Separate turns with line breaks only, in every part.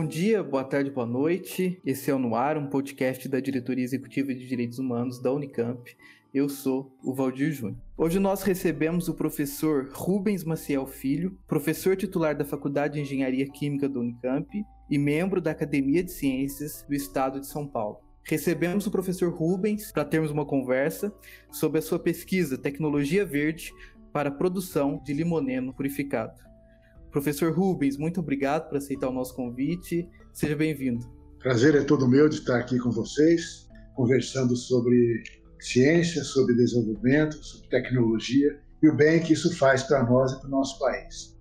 Bom dia, boa tarde, boa noite. Esse é o Noar, um podcast da Diretoria Executiva de Direitos Humanos da Unicamp. Eu sou o Valdir Júnior. Hoje nós recebemos o professor Rubens Maciel Filho, professor titular da Faculdade de Engenharia Química da Unicamp e membro da Academia de Ciências do Estado de São Paulo. Recebemos o professor Rubens para termos uma conversa sobre a sua pesquisa Tecnologia Verde para a produção de limoneno purificado. Professor Rubens, muito obrigado por aceitar o nosso convite. Seja bem-vindo.
Prazer é todo meu de estar aqui com vocês, conversando sobre ciência, sobre desenvolvimento, sobre tecnologia e o bem que isso faz para nós e para o nosso país.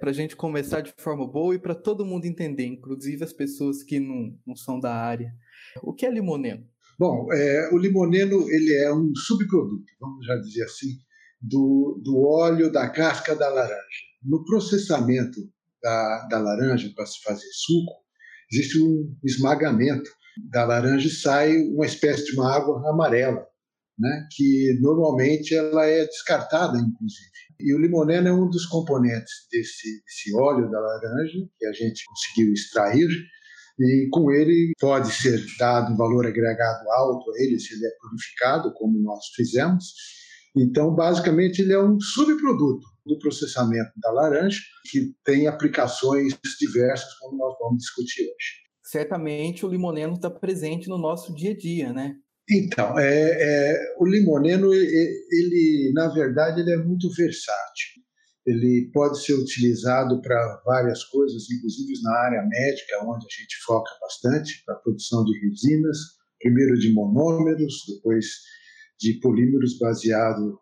Para a gente começar de forma boa e para todo mundo entender, inclusive as pessoas que não, não são da área, o que é limoneno?
Bom, é, o limoneno ele é um subproduto, vamos já dizer assim, do, do óleo da casca da laranja. No processamento da, da laranja para se fazer suco, existe um esmagamento da laranja e sai uma espécie de uma água amarela, né, que normalmente ela é descartada, inclusive. E o limoneno é um dos componentes desse, desse óleo da laranja que a gente conseguiu extrair e com ele pode ser dado um valor agregado alto a ele se ele é purificado, como nós fizemos. Então, basicamente, ele é um subproduto do processamento da laranja, que tem aplicações diversas, como nós vamos discutir hoje.
Certamente o limoneno está presente no nosso dia a dia, né?
Então, é, é, o limoneno, ele, ele, na verdade, ele é muito versátil ele pode ser utilizado para várias coisas, inclusive na área médica, onde a gente foca bastante, para a produção de resinas, primeiro de monômeros, depois de polímeros baseado,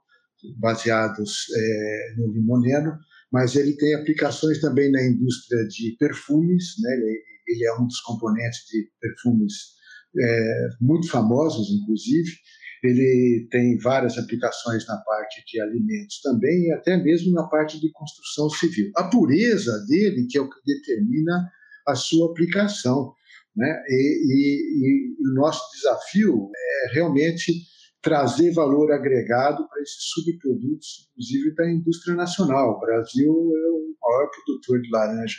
baseados é, no limoneno, mas ele tem aplicações também na indústria de perfumes, né? ele, é um dos componentes de perfumes é, muito famosos, inclusive, ele tem várias aplicações na parte de alimentos também e até mesmo na parte de construção civil. A pureza dele que é o que determina a sua aplicação, né? E, e, e o nosso desafio é realmente trazer valor agregado para esses subprodutos, inclusive da indústria nacional. O Brasil é o maior produtor de laranja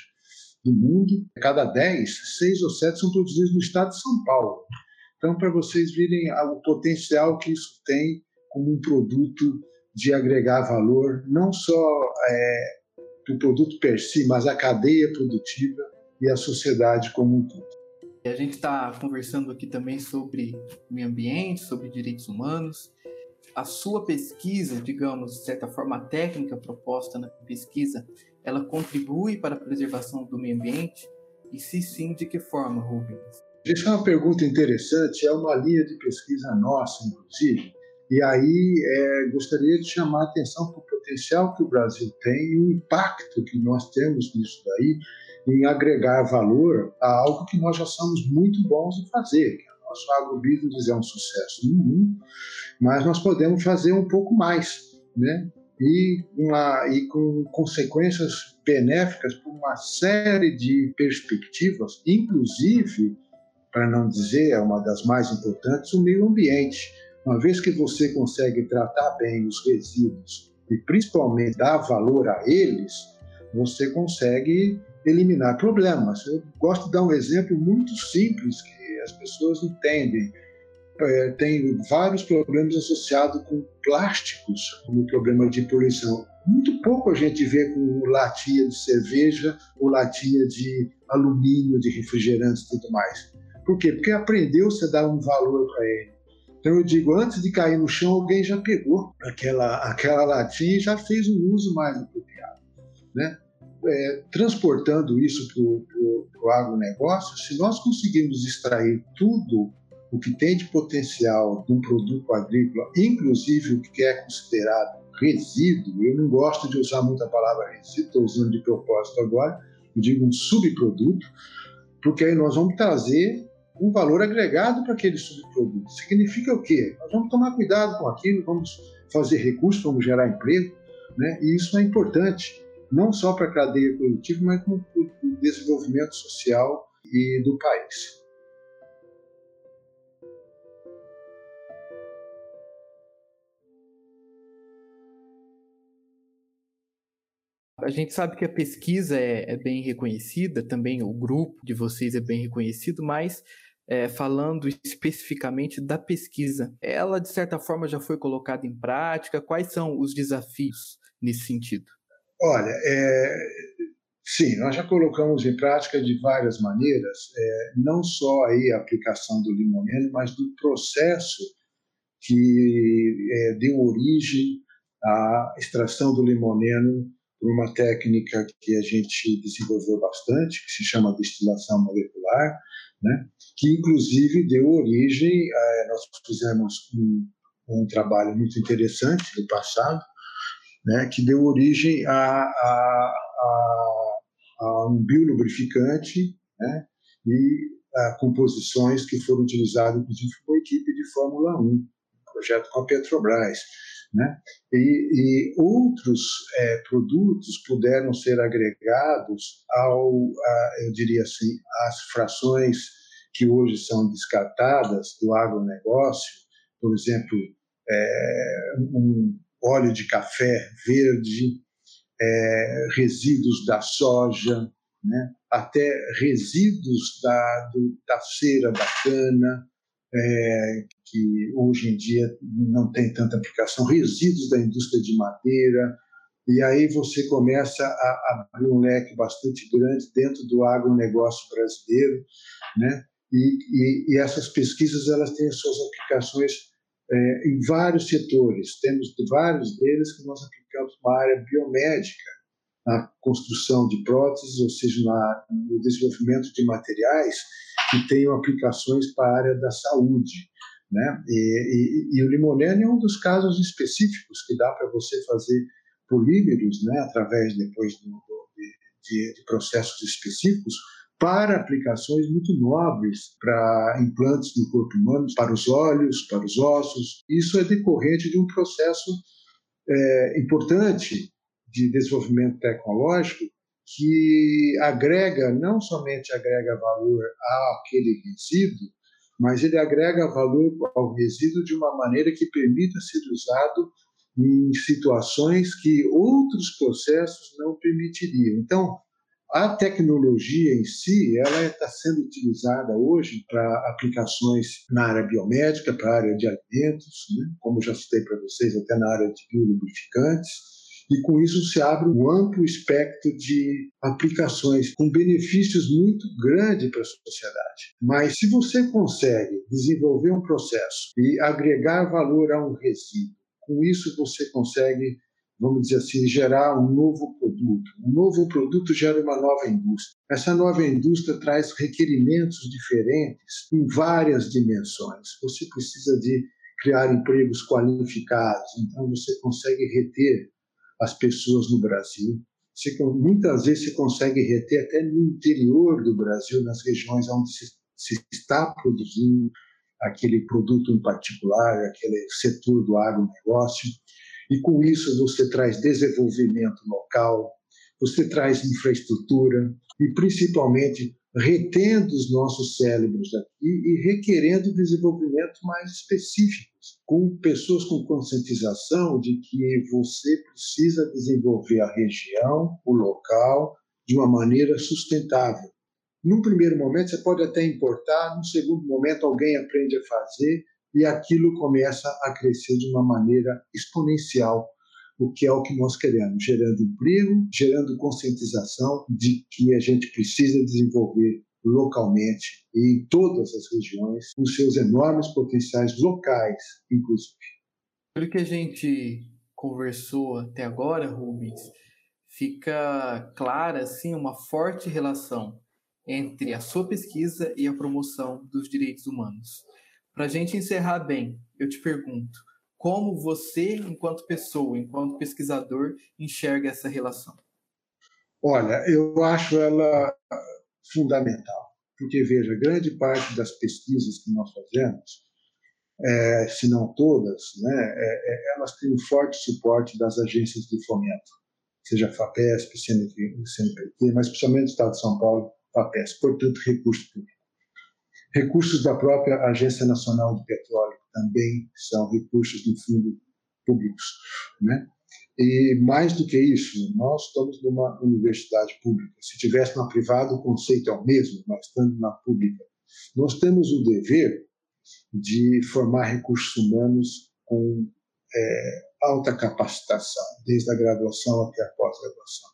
do mundo. Cada 10, 6 ou 7 são produzidos no estado de São Paulo. Então, para vocês verem o potencial que isso tem como um produto de agregar valor, não só é, o produto per si, mas a cadeia produtiva e a sociedade como um todo.
A gente está conversando aqui também sobre meio ambiente, sobre direitos humanos. A sua pesquisa, digamos, de certa forma, técnica proposta na pesquisa, ela contribui para a preservação do meio ambiente? E se sim, de que forma, Rubens?
Isso é uma pergunta interessante, é uma linha de pesquisa nossa, inclusive, e aí é, gostaria de chamar a atenção para o potencial que o Brasil tem e o impacto que nós temos nisso daí em agregar valor a algo que nós já somos muito bons em fazer. O nosso agrobusiness é um sucesso no mundo, mas nós podemos fazer um pouco mais, né? E, uma, e com consequências benéficas por uma série de perspectivas, inclusive para não dizer é uma das mais importantes, o meio ambiente. Uma vez que você consegue tratar bem os resíduos e principalmente dar valor a eles, você consegue eliminar problemas. Eu gosto de dar um exemplo muito simples que as pessoas entendem. É, tem vários problemas associados com plásticos, como o problema de poluição. Muito pouco a gente vê com latinha de cerveja ou latinha de alumínio, de refrigerantes e tudo mais. Por quê? Porque aprendeu-se a dar um valor para ele. Então eu digo, antes de cair no chão, alguém já pegou aquela, aquela latinha e já fez um uso mais apropriado. Né? É, transportando isso para o agronegócio, se nós conseguirmos extrair tudo o que tem de potencial de um produto agrícola, inclusive o que é considerado resíduo, eu não gosto de usar muito a palavra resíduo, estou usando de propósito agora, eu digo um subproduto, porque aí nós vamos trazer um valor agregado para aquele subproduto. Significa o quê? Nós vamos tomar cuidado com aquilo, vamos fazer recursos, vamos gerar emprego, né? e isso é importante, não só para a cadeia produtiva, mas para o desenvolvimento social e do país.
A gente sabe que a pesquisa é, é bem reconhecida, também o grupo de vocês é bem reconhecido, mas é, falando especificamente da pesquisa, ela de certa forma já foi colocada em prática? Quais são os desafios nesse sentido?
Olha, é, sim, nós já colocamos em prática de várias maneiras, é, não só aí a aplicação do limoneno, mas do processo que é, deu origem à extração do limoneno por uma técnica que a gente desenvolveu bastante, que se chama destilação molecular, né? que inclusive deu origem, a, nós fizemos um, um, trabalho muito interessante no passado, né? que deu origem a, a, a, um biolubrificante né? e a composições que foram utilizadas, inclusive, por uma equipe de Fórmula 1, um projeto com a Petrobras. Né? E, e outros é, produtos puderam ser agregados ao, a, eu diria assim, às frações que hoje são descartadas do agronegócio, por exemplo, é, um óleo de café verde, é, resíduos da soja, né? até resíduos da, do, da cera da cana, é, que hoje em dia não tem tanta aplicação, resíduos da indústria de madeira, e aí você começa a abrir um leque bastante grande dentro do agronegócio brasileiro, né? E, e, e essas pesquisas elas têm suas aplicações é, em vários setores. Temos vários deles que nós aplicamos na área biomédica, na construção de próteses, ou seja, na, no desenvolvimento de materiais que tenham aplicações para a área da saúde. Né? E, e, e o limonene é um dos casos específicos que dá para você fazer polímeros, né, através depois do, do, de, de, processos específicos, para aplicações muito nobres, para implantes no corpo humano, para os olhos, para os ossos. Isso é decorrente de um processo é, importante de desenvolvimento tecnológico que agrega, não somente agrega valor àquele resíduo, mas ele agrega valor ao resíduo de uma maneira que permita ser usado em situações que outros processos não permitiriam. Então, a tecnologia em si, ela está sendo utilizada hoje para aplicações na área biomédica, para a área de alimentos, né? como já citei para vocês, até na área de biolubrificantes, e com isso se abre um amplo espectro de aplicações com benefícios muito grandes para a sociedade. Mas se você consegue desenvolver um processo e agregar valor a um resíduo, com isso você consegue, vamos dizer assim, gerar um novo produto. Um novo produto gera uma nova indústria. Essa nova indústria traz requerimentos diferentes em várias dimensões. Você precisa de criar empregos qualificados, então você consegue reter as pessoas no Brasil. Muitas vezes se consegue reter até no interior do Brasil, nas regiões onde se, se está produzindo aquele produto em particular, aquele setor do agronegócio. E com isso você traz desenvolvimento local, você traz infraestrutura e principalmente retendo os nossos cérebros aqui e requerendo desenvolvimento mais específicos, com pessoas com conscientização de que você precisa desenvolver a região, o local, de uma maneira sustentável. Num primeiro momento, você pode até importar, num segundo momento, alguém aprende a fazer e aquilo começa a crescer de uma maneira exponencial o que é o que nós queremos, gerando emprego, gerando conscientização de que a gente precisa desenvolver localmente e em todas as regiões os seus enormes potenciais locais, inclusive.
Pelo que a gente conversou até agora, Rubens, fica clara assim uma forte relação entre a sua pesquisa e a promoção dos direitos humanos. Para a gente encerrar bem, eu te pergunto: como você, enquanto pessoa, enquanto pesquisador, enxerga essa relação?
Olha, eu acho ela fundamental, porque veja, grande parte das pesquisas que nós fazemos, é, se não todas, né, é, é, elas têm um forte suporte das agências de fomento, seja FAPESP, CNPq, mas principalmente o Estado de São Paulo, FAPESP, portanto, recurso público. Recursos da própria Agência Nacional de Petróleo também são recursos do fundo públicos, né? E mais do que isso, nós estamos numa universidade pública. Se tivesse na privada, o conceito é o mesmo, mas estando na pública, nós temos o dever de formar recursos humanos com é, alta capacitação, desde a graduação até a pós-graduação,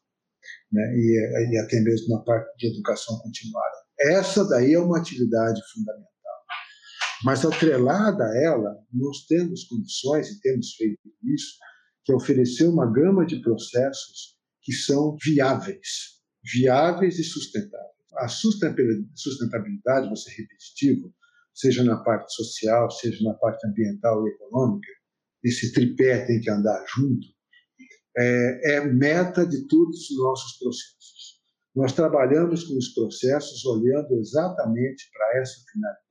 né? e, e até mesmo na parte de educação continuada. Essa daí é uma atividade fundamental. Mas atrelada a ela, nós temos condições, e temos feito isso, que é oferecer uma gama de processos que são viáveis, viáveis e sustentáveis. A sustentabilidade, você repetitivo, seja na parte social, seja na parte ambiental e econômica, esse tripé tem que andar junto, é, é meta de todos os nossos processos. Nós trabalhamos com os processos olhando exatamente para essa finalidade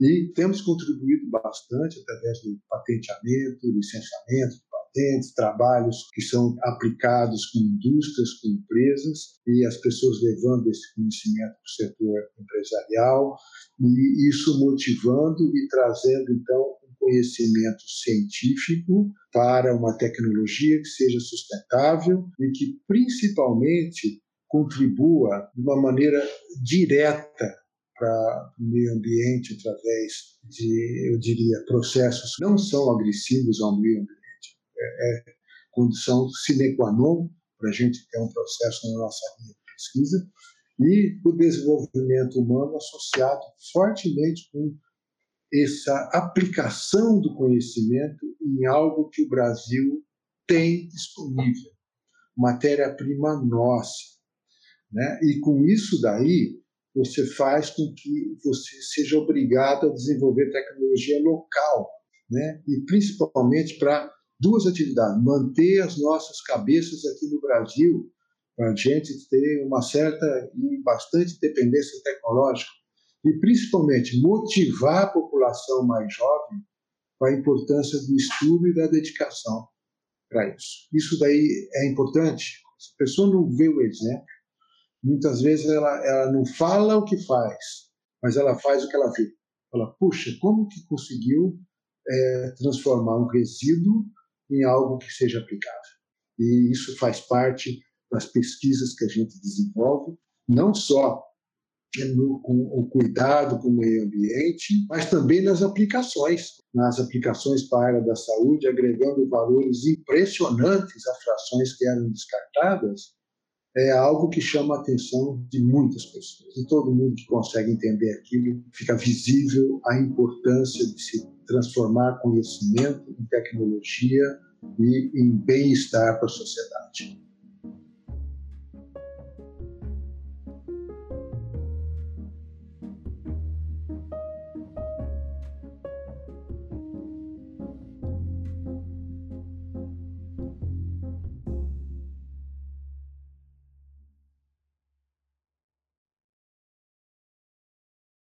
e temos contribuído bastante através do patenteamento, licenciamento patentes, trabalhos que são aplicados com indústrias, com empresas, e as pessoas levando esse conhecimento para o setor empresarial, e isso motivando e trazendo, então, um conhecimento científico para uma tecnologia que seja sustentável e que, principalmente, contribua de uma maneira direta para o meio ambiente através de, eu diria, processos que não são agressivos ao meio ambiente. É, é condição sine qua non para a gente ter um processo na nossa linha de pesquisa e o desenvolvimento humano associado fortemente com essa aplicação do conhecimento em algo que o Brasil tem disponível, matéria-prima nossa. Né? E com isso daí, você faz com que você seja obrigado a desenvolver tecnologia local, né? e principalmente para duas atividades: manter as nossas cabeças aqui no Brasil, para a gente ter uma certa e bastante dependência tecnológica, e principalmente motivar a população mais jovem com a importância do estudo e da dedicação para isso. Isso daí é importante. Se a pessoa não vê o exemplo, muitas vezes ela, ela não fala o que faz, mas ela faz o que ela vê. Fala, puxa, como que conseguiu é, transformar um resíduo em algo que seja aplicável? E isso faz parte das pesquisas que a gente desenvolve, não só no, com o cuidado com o meio ambiente, mas também nas aplicações, nas aplicações para a área da saúde, agregando valores impressionantes a frações que eram descartadas é algo que chama a atenção de muitas pessoas. E todo mundo que consegue entender aquilo, fica visível a importância de se transformar conhecimento em tecnologia e em bem-estar para a sociedade.